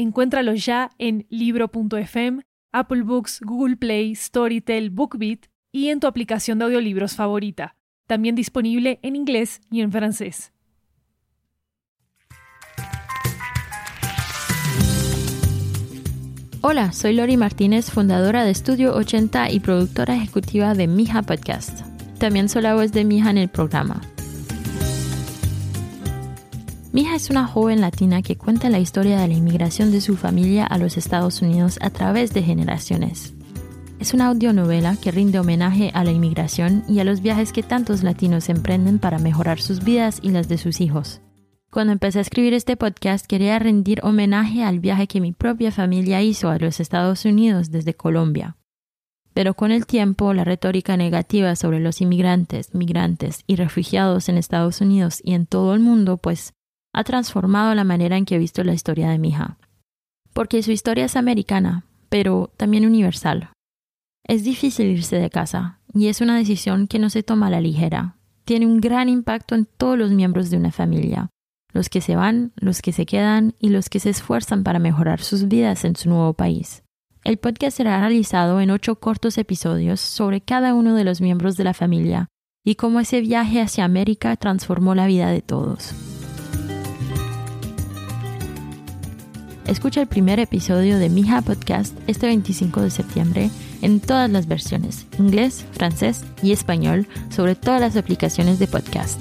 Encuéntralo ya en libro.fm, Apple Books, Google Play, Storytel, BookBeat y en tu aplicación de audiolibros favorita. También disponible en inglés y en francés. Hola, soy Lori Martínez, fundadora de Estudio 80 y productora ejecutiva de Mija Podcast. También soy la voz de Mija en el programa. Mija es una joven latina que cuenta la historia de la inmigración de su familia a los Estados Unidos a través de generaciones. Es una audionovela que rinde homenaje a la inmigración y a los viajes que tantos latinos emprenden para mejorar sus vidas y las de sus hijos. Cuando empecé a escribir este podcast quería rendir homenaje al viaje que mi propia familia hizo a los Estados Unidos desde Colombia. Pero con el tiempo, la retórica negativa sobre los inmigrantes, migrantes y refugiados en Estados Unidos y en todo el mundo, pues ha transformado la manera en que he visto la historia de mi hija. Porque su historia es americana, pero también universal. Es difícil irse de casa, y es una decisión que no se toma a la ligera. Tiene un gran impacto en todos los miembros de una familia, los que se van, los que se quedan y los que se esfuerzan para mejorar sus vidas en su nuevo país. El podcast será realizado en ocho cortos episodios sobre cada uno de los miembros de la familia y cómo ese viaje hacia América transformó la vida de todos. Escucha el primer episodio de Mija Podcast este 25 de septiembre en todas las versiones, inglés, francés y español, sobre todas las aplicaciones de podcast.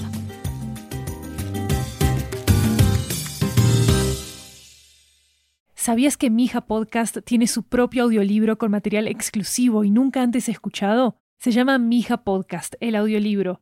¿Sabías que Mija Podcast tiene su propio audiolibro con material exclusivo y nunca antes escuchado? Se llama Mija Podcast, el audiolibro.